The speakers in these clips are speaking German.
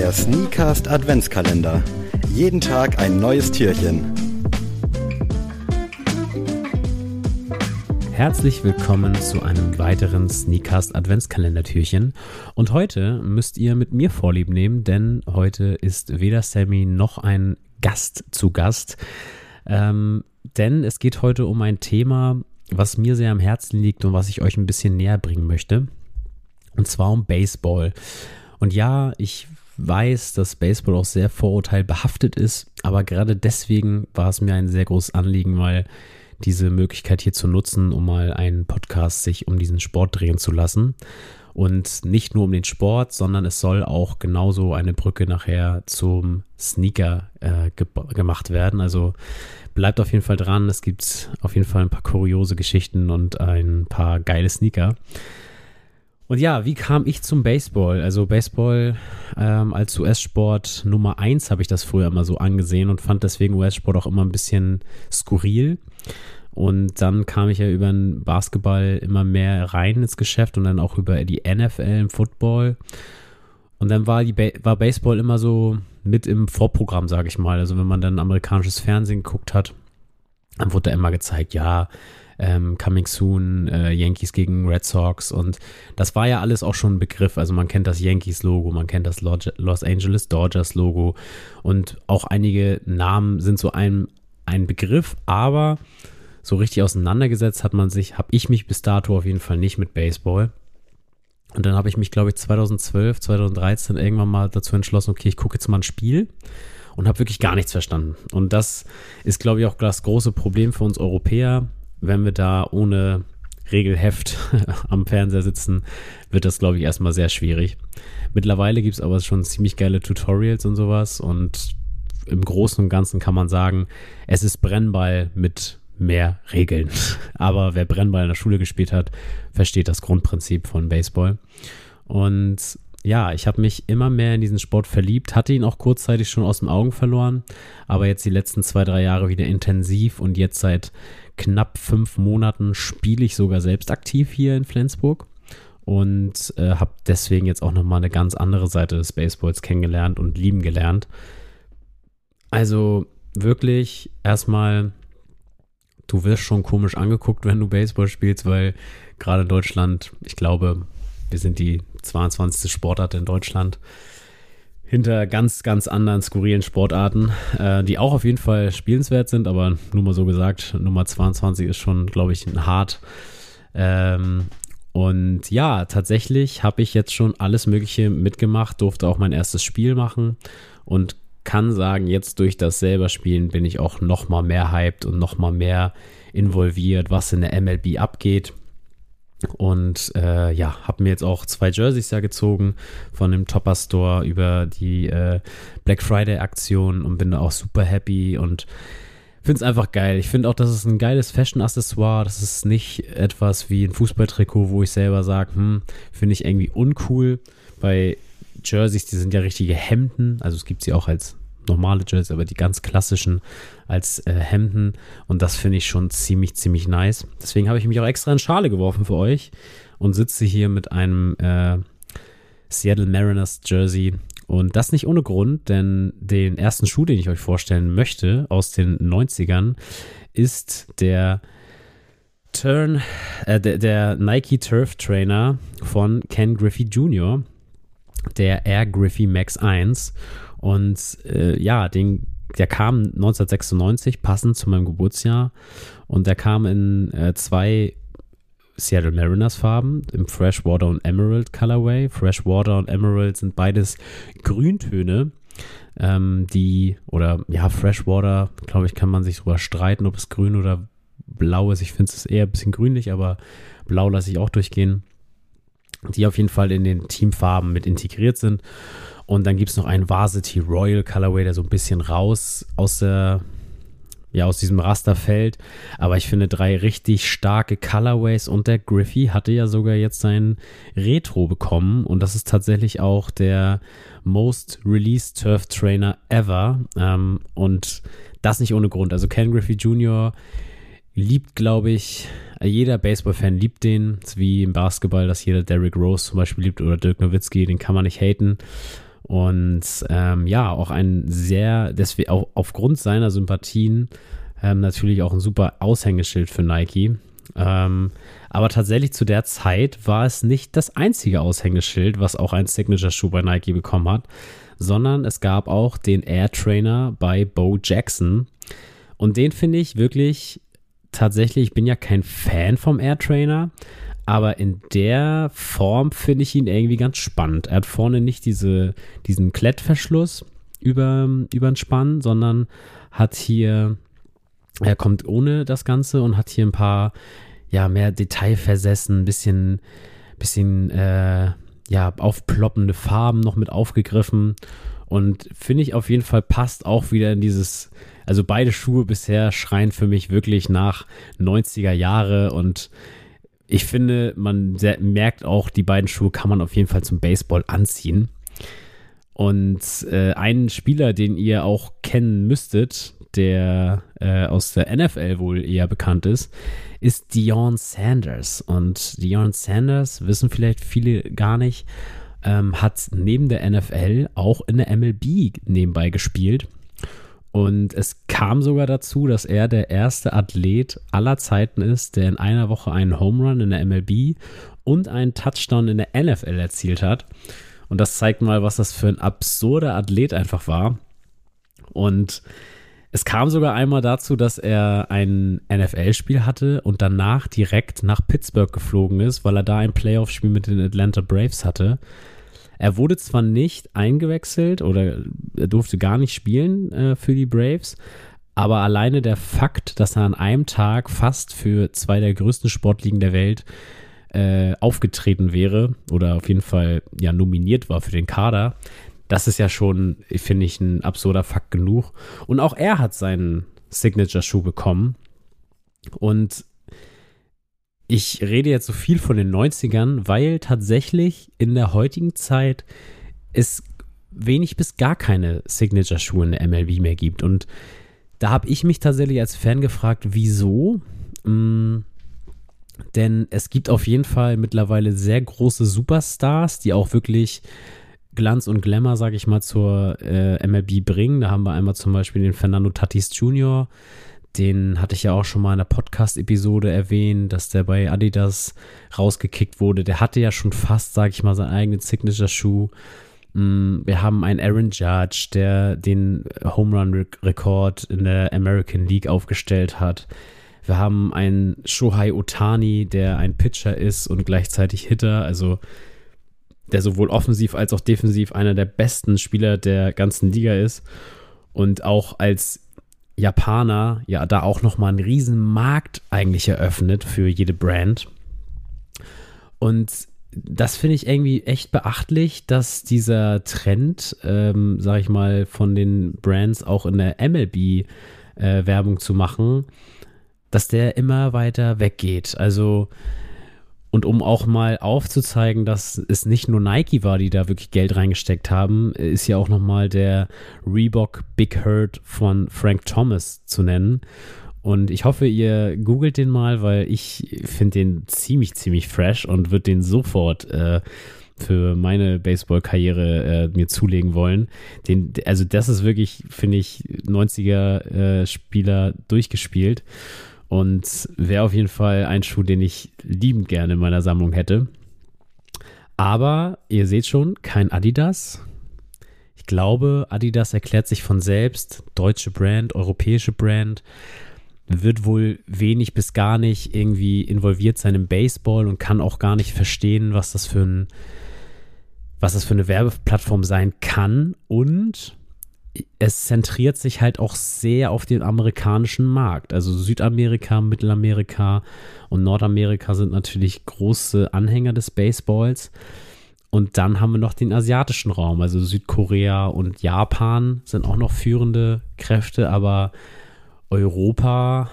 Der Sneakast Adventskalender. Jeden Tag ein neues Türchen. Herzlich willkommen zu einem weiteren Sneakast Adventskalender-Türchen. Und heute müsst ihr mit mir Vorlieb nehmen, denn heute ist weder Sammy noch ein Gast zu Gast. Ähm, denn es geht heute um ein Thema, was mir sehr am Herzen liegt und was ich euch ein bisschen näher bringen möchte. Und zwar um Baseball. Und ja, ich weiß, dass Baseball auch sehr vorurteilbehaftet ist, aber gerade deswegen war es mir ein sehr großes Anliegen, mal diese Möglichkeit hier zu nutzen, um mal einen Podcast sich um diesen Sport drehen zu lassen. Und nicht nur um den Sport, sondern es soll auch genauso eine Brücke nachher zum Sneaker äh, ge gemacht werden. Also bleibt auf jeden Fall dran. Es gibt auf jeden Fall ein paar kuriose Geschichten und ein paar geile Sneaker. Und ja, wie kam ich zum Baseball? Also Baseball ähm, als US-Sport Nummer 1 habe ich das früher immer so angesehen und fand deswegen US-Sport auch immer ein bisschen skurril. Und dann kam ich ja über den Basketball immer mehr rein ins Geschäft und dann auch über die NFL im Football. Und dann war, die ba war Baseball immer so mit im Vorprogramm, sage ich mal. Also wenn man dann amerikanisches Fernsehen geguckt hat, dann wurde da immer gezeigt, ja, ähm, Coming Soon, äh, Yankees gegen Red Sox und das war ja alles auch schon ein Begriff. Also man kennt das Yankees-Logo, man kennt das Los Angeles Dodgers-Logo und auch einige Namen sind so ein, ein Begriff, aber so richtig auseinandergesetzt hat man sich, habe ich mich bis dato auf jeden Fall nicht mit Baseball. Und dann habe ich mich, glaube ich, 2012, 2013 irgendwann mal dazu entschlossen, okay, ich gucke jetzt mal ein Spiel und habe wirklich gar nichts verstanden. Und das ist, glaube ich, auch das große Problem für uns Europäer wenn wir da ohne Regelheft am Fernseher sitzen, wird das, glaube ich, erstmal sehr schwierig. Mittlerweile gibt es aber schon ziemlich geile Tutorials und sowas und im Großen und Ganzen kann man sagen, es ist Brennball mit mehr Regeln. Aber wer Brennball in der Schule gespielt hat, versteht das Grundprinzip von Baseball. Und ja, ich habe mich immer mehr in diesen Sport verliebt, hatte ihn auch kurzzeitig schon aus den Augen verloren, aber jetzt die letzten zwei, drei Jahre wieder intensiv und jetzt seit knapp fünf Monaten spiele ich sogar selbst aktiv hier in Flensburg und äh, habe deswegen jetzt auch nochmal eine ganz andere Seite des Baseballs kennengelernt und lieben gelernt. Also wirklich erstmal, du wirst schon komisch angeguckt, wenn du Baseball spielst, weil gerade Deutschland, ich glaube, wir sind die 22. Sportart in Deutschland hinter ganz, ganz anderen skurrilen Sportarten, äh, die auch auf jeden Fall spielenswert sind, aber nur mal so gesagt, Nummer 22 ist schon, glaube ich, hart. Ähm, und ja, tatsächlich habe ich jetzt schon alles Mögliche mitgemacht, durfte auch mein erstes Spiel machen und kann sagen, jetzt durch das selber Spielen bin ich auch noch mal mehr hyped und noch mal mehr involviert, was in der MLB abgeht. Und äh, ja, habe mir jetzt auch zwei Jerseys ja gezogen von dem Topper Store über die äh, Black Friday Aktion und bin da auch super happy und finde es einfach geil. Ich finde auch, das ist ein geiles Fashion-Accessoire. Das ist nicht etwas wie ein Fußballtrikot, wo ich selber sage, hm, finde ich irgendwie uncool. Bei Jerseys, die sind ja richtige Hemden. Also es gibt sie auch als normale Jerseys, aber die ganz klassischen als äh, Hemden. Und das finde ich schon ziemlich, ziemlich nice. Deswegen habe ich mich auch extra in Schale geworfen für euch und sitze hier mit einem äh, Seattle Mariners Jersey. Und das nicht ohne Grund, denn den ersten Schuh, den ich euch vorstellen möchte aus den 90ern, ist der Turn, äh, der, der Nike Turf Trainer von Ken Griffey Jr., der Air Griffey Max 1. Und äh, ja, den, der kam 1996, passend zu meinem Geburtsjahr. Und der kam in äh, zwei Seattle Mariners Farben, im Freshwater und Emerald Colorway. Freshwater und Emerald sind beides Grüntöne, ähm, die, oder ja, Freshwater, glaube ich, kann man sich drüber streiten, ob es grün oder blau ist. Ich finde es eher ein bisschen grünlich, aber blau lasse ich auch durchgehen. Die auf jeden Fall in den Teamfarben mit integriert sind. Und dann gibt es noch einen Varsity Royal Colorway, der so ein bisschen raus aus der ja, aus diesem Raster fällt. Aber ich finde drei richtig starke Colorways und der Griffey hatte ja sogar jetzt sein Retro bekommen und das ist tatsächlich auch der Most Released Turf Trainer ever ähm, und das nicht ohne Grund. Also Ken Griffey Jr. liebt, glaube ich, jeder Baseball-Fan liebt den, wie im Basketball, dass jeder Derrick Rose zum Beispiel liebt oder Dirk Nowitzki, den kann man nicht haten. Und ähm, ja, auch ein sehr, deswegen auch aufgrund seiner Sympathien ähm, natürlich auch ein super Aushängeschild für Nike. Ähm, aber tatsächlich zu der Zeit war es nicht das einzige Aushängeschild, was auch ein Signature-Schuh bei Nike bekommen hat, sondern es gab auch den Air Trainer bei Bo Jackson. Und den finde ich wirklich tatsächlich, ich bin ja kein Fan vom Air Trainer, aber in der Form finde ich ihn irgendwie ganz spannend. Er hat vorne nicht diese, diesen Klettverschluss über, über den Spann, sondern hat hier, er kommt ohne das Ganze und hat hier ein paar, ja, mehr Detailversessen, ein bisschen, bisschen, äh, ja, aufploppende Farben noch mit aufgegriffen. Und finde ich auf jeden Fall passt auch wieder in dieses, also beide Schuhe bisher schreien für mich wirklich nach 90er Jahre und ich finde, man merkt auch, die beiden Schuhe kann man auf jeden Fall zum Baseball anziehen. Und äh, ein Spieler, den ihr auch kennen müsstet, der äh, aus der NFL wohl eher bekannt ist, ist Dion Sanders. Und Dion Sanders, wissen vielleicht viele gar nicht, ähm, hat neben der NFL auch in der MLB nebenbei gespielt. Und es kam sogar dazu, dass er der erste Athlet aller Zeiten ist, der in einer Woche einen Home Run in der MLB und einen Touchdown in der NFL erzielt hat. Und das zeigt mal, was das für ein absurder Athlet einfach war. Und es kam sogar einmal dazu, dass er ein NFL-Spiel hatte und danach direkt nach Pittsburgh geflogen ist, weil er da ein Playoff-Spiel mit den Atlanta Braves hatte. Er wurde zwar nicht eingewechselt oder er durfte gar nicht spielen äh, für die Braves, aber alleine der Fakt, dass er an einem Tag fast für zwei der größten Sportligen der Welt äh, aufgetreten wäre oder auf jeden Fall ja nominiert war für den Kader, das ist ja schon, finde ich, ein absurder Fakt genug. Und auch er hat seinen Signature-Schuh bekommen. Und ich rede jetzt so viel von den 90ern, weil tatsächlich in der heutigen Zeit es wenig bis gar keine Signature-Schuhe in der MLB mehr gibt. Und da habe ich mich tatsächlich als Fan gefragt, wieso? Hm, denn es gibt auf jeden Fall mittlerweile sehr große Superstars, die auch wirklich Glanz und Glamour, sage ich mal, zur äh, MLB bringen. Da haben wir einmal zum Beispiel den Fernando Tatis Jr., den hatte ich ja auch schon mal in der Podcast-Episode erwähnt, dass der bei Adidas rausgekickt wurde. Der hatte ja schon fast, sag ich mal, seinen eigenen Signature-Schuh. Mm, wir haben einen Aaron Judge, der den Home Run-Rekord in der American League aufgestellt hat. Wir haben einen Shohei Otani, der ein Pitcher ist und gleichzeitig Hitter, also der sowohl offensiv als auch defensiv einer der besten Spieler der ganzen Liga ist und auch als Japaner ja da auch nochmal einen riesen Markt eigentlich eröffnet für jede Brand. Und das finde ich irgendwie echt beachtlich, dass dieser Trend, ähm, sag ich mal, von den Brands auch in der MLB äh, Werbung zu machen, dass der immer weiter weggeht. Also und um auch mal aufzuzeigen, dass es nicht nur Nike war, die da wirklich Geld reingesteckt haben, ist ja auch nochmal der Reebok Big Hurt von Frank Thomas zu nennen. Und ich hoffe, ihr googelt den mal, weil ich finde den ziemlich, ziemlich fresh und würde den sofort äh, für meine Baseball-Karriere äh, mir zulegen wollen. Den, also das ist wirklich, finde ich, 90er-Spieler äh, durchgespielt. Und wäre auf jeden Fall ein Schuh, den ich liebend gerne in meiner Sammlung hätte. Aber ihr seht schon, kein Adidas. Ich glaube, Adidas erklärt sich von selbst. Deutsche Brand, europäische Brand. Wird wohl wenig bis gar nicht irgendwie involviert sein im Baseball und kann auch gar nicht verstehen, was das für ein, was das für eine Werbeplattform sein kann. Und es zentriert sich halt auch sehr auf den amerikanischen Markt. Also Südamerika, Mittelamerika und Nordamerika sind natürlich große Anhänger des Baseballs. Und dann haben wir noch den asiatischen Raum, also Südkorea und Japan sind auch noch führende Kräfte, aber Europa,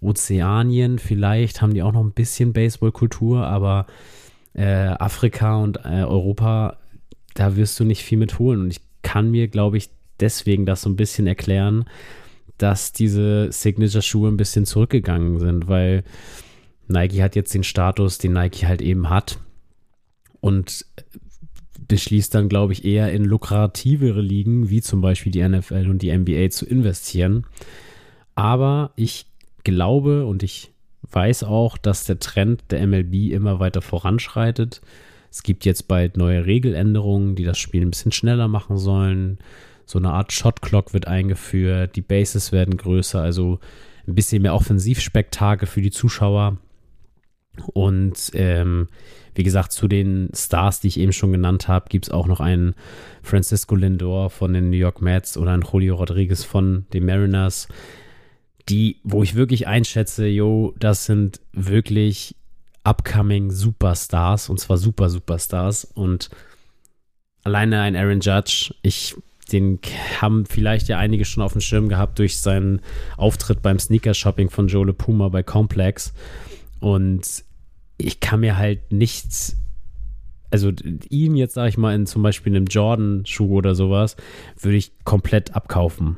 Ozeanien, vielleicht haben die auch noch ein bisschen Baseballkultur, aber äh, Afrika und äh, Europa, da wirst du nicht viel mit holen. Und ich kann mir, glaube ich, deswegen das so ein bisschen erklären, dass diese Signature-Schuhe ein bisschen zurückgegangen sind, weil Nike hat jetzt den Status, den Nike halt eben hat. Und beschließt dann, glaube ich, eher in lukrativere Ligen, wie zum Beispiel die NFL und die NBA, zu investieren. Aber ich glaube und ich weiß auch, dass der Trend der MLB immer weiter voranschreitet. Es gibt jetzt bald neue Regeländerungen, die das Spiel ein bisschen schneller machen sollen. So eine Art Shot Clock wird eingeführt, die Bases werden größer, also ein bisschen mehr Offensivspektakel für die Zuschauer. Und ähm, wie gesagt, zu den Stars, die ich eben schon genannt habe, gibt es auch noch einen Francisco Lindor von den New York Mets oder einen Julio Rodriguez von den Mariners, die, wo ich wirklich einschätze, yo, das sind wirklich upcoming Superstars und zwar super Superstars und alleine ein Aaron Judge, ich den haben vielleicht ja einige schon auf dem Schirm gehabt durch seinen Auftritt beim Sneaker Shopping von Joe Le Puma bei Complex und ich kann mir halt nichts, also ihn jetzt, sage ich mal, in zum Beispiel einem Jordan-Schuh oder sowas, würde ich komplett abkaufen.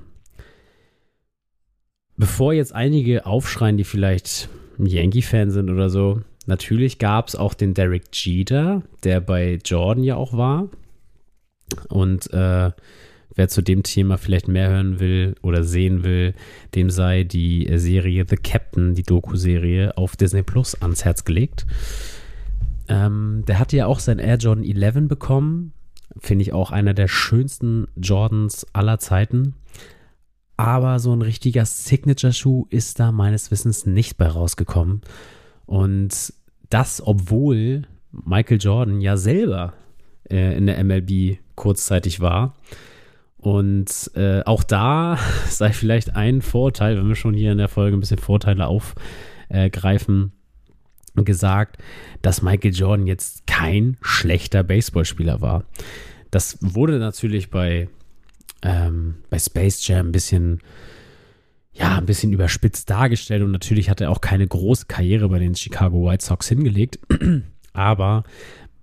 Bevor jetzt einige aufschreien, die vielleicht Yankee-Fan sind oder so, natürlich gab es auch den Derek Jeter, der bei Jordan ja auch war. Und äh, wer zu dem Thema vielleicht mehr hören will oder sehen will, dem sei die Serie The Captain, die Doku-Serie auf Disney Plus ans Herz gelegt. Ähm, der hatte ja auch sein Air Jordan 11 bekommen. Finde ich auch einer der schönsten Jordans aller Zeiten. Aber so ein richtiger Signature-Schuh ist da meines Wissens nicht bei rausgekommen. Und das, obwohl Michael Jordan ja selber äh, in der MLB kurzzeitig war. Und äh, auch da sei vielleicht ein Vorteil, wenn wir schon hier in der Folge ein bisschen Vorteile aufgreifen, äh, gesagt, dass Michael Jordan jetzt kein schlechter Baseballspieler war. Das wurde natürlich bei, ähm, bei Space Jam ein bisschen, ja, ein bisschen überspitzt dargestellt und natürlich hat er auch keine große Karriere bei den Chicago White Sox hingelegt. Aber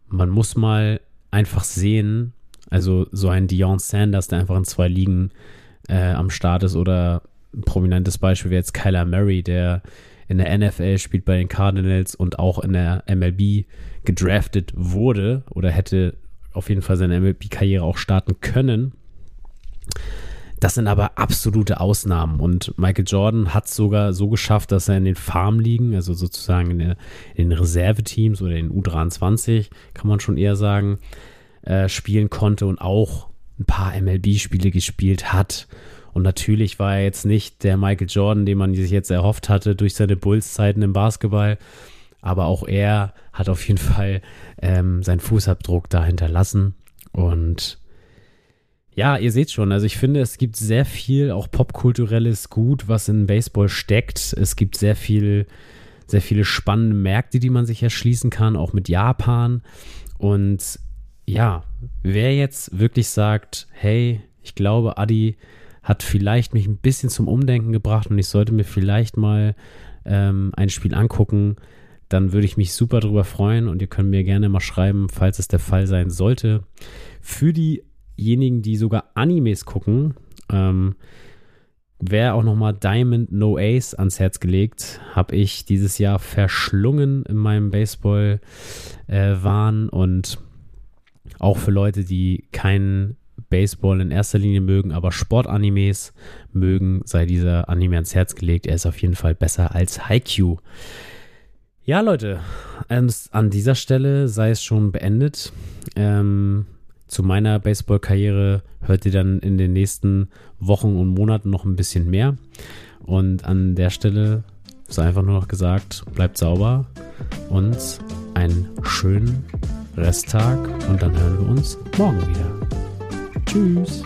man muss mal einfach sehen, also so ein Dion Sanders, der einfach in zwei Ligen äh, am Start ist oder ein prominentes Beispiel wäre jetzt Kyler Murray, der in der NFL spielt bei den Cardinals und auch in der MLB gedraftet wurde oder hätte auf jeden Fall seine MLB-Karriere auch starten können. Das sind aber absolute Ausnahmen und Michael Jordan hat es sogar so geschafft, dass er in den Farmligen, also sozusagen in, den Reserveteams oder in U23, kann man schon eher sagen, äh, spielen konnte und auch ein paar MLB-Spiele gespielt hat. Und natürlich war er jetzt nicht der Michael Jordan, den man sich jetzt erhofft hatte durch seine Bulls-Zeiten im Basketball. Aber auch er hat auf jeden Fall ähm, seinen Fußabdruck da hinterlassen. Und ja, ihr seht schon, also ich finde, es gibt sehr viel auch popkulturelles Gut, was in Baseball steckt. Es gibt sehr viel, sehr viele spannende Märkte, die man sich erschließen kann, auch mit Japan. Und ja, wer jetzt wirklich sagt, hey, ich glaube, Adi hat vielleicht mich ein bisschen zum Umdenken gebracht und ich sollte mir vielleicht mal ähm, ein Spiel angucken, dann würde ich mich super drüber freuen und ihr könnt mir gerne mal schreiben, falls es der Fall sein sollte. Für diejenigen, die sogar Animes gucken, ähm, wäre auch nochmal Diamond No Ace ans Herz gelegt. Habe ich dieses Jahr verschlungen in meinem Baseball-Wahn äh, und auch für Leute, die keinen Baseball in erster Linie mögen, aber Sportanimes mögen, sei dieser Anime ans Herz gelegt. Er ist auf jeden Fall besser als Haikyuu. Ja, Leute, an dieser Stelle sei es schon beendet. Ähm, zu meiner Baseball-Karriere hört ihr dann in den nächsten Wochen und Monaten noch ein bisschen mehr. Und an der Stelle sei einfach nur noch gesagt, bleibt sauber und einen schönen Resttag und dann hören wir uns morgen wieder. Tschüss.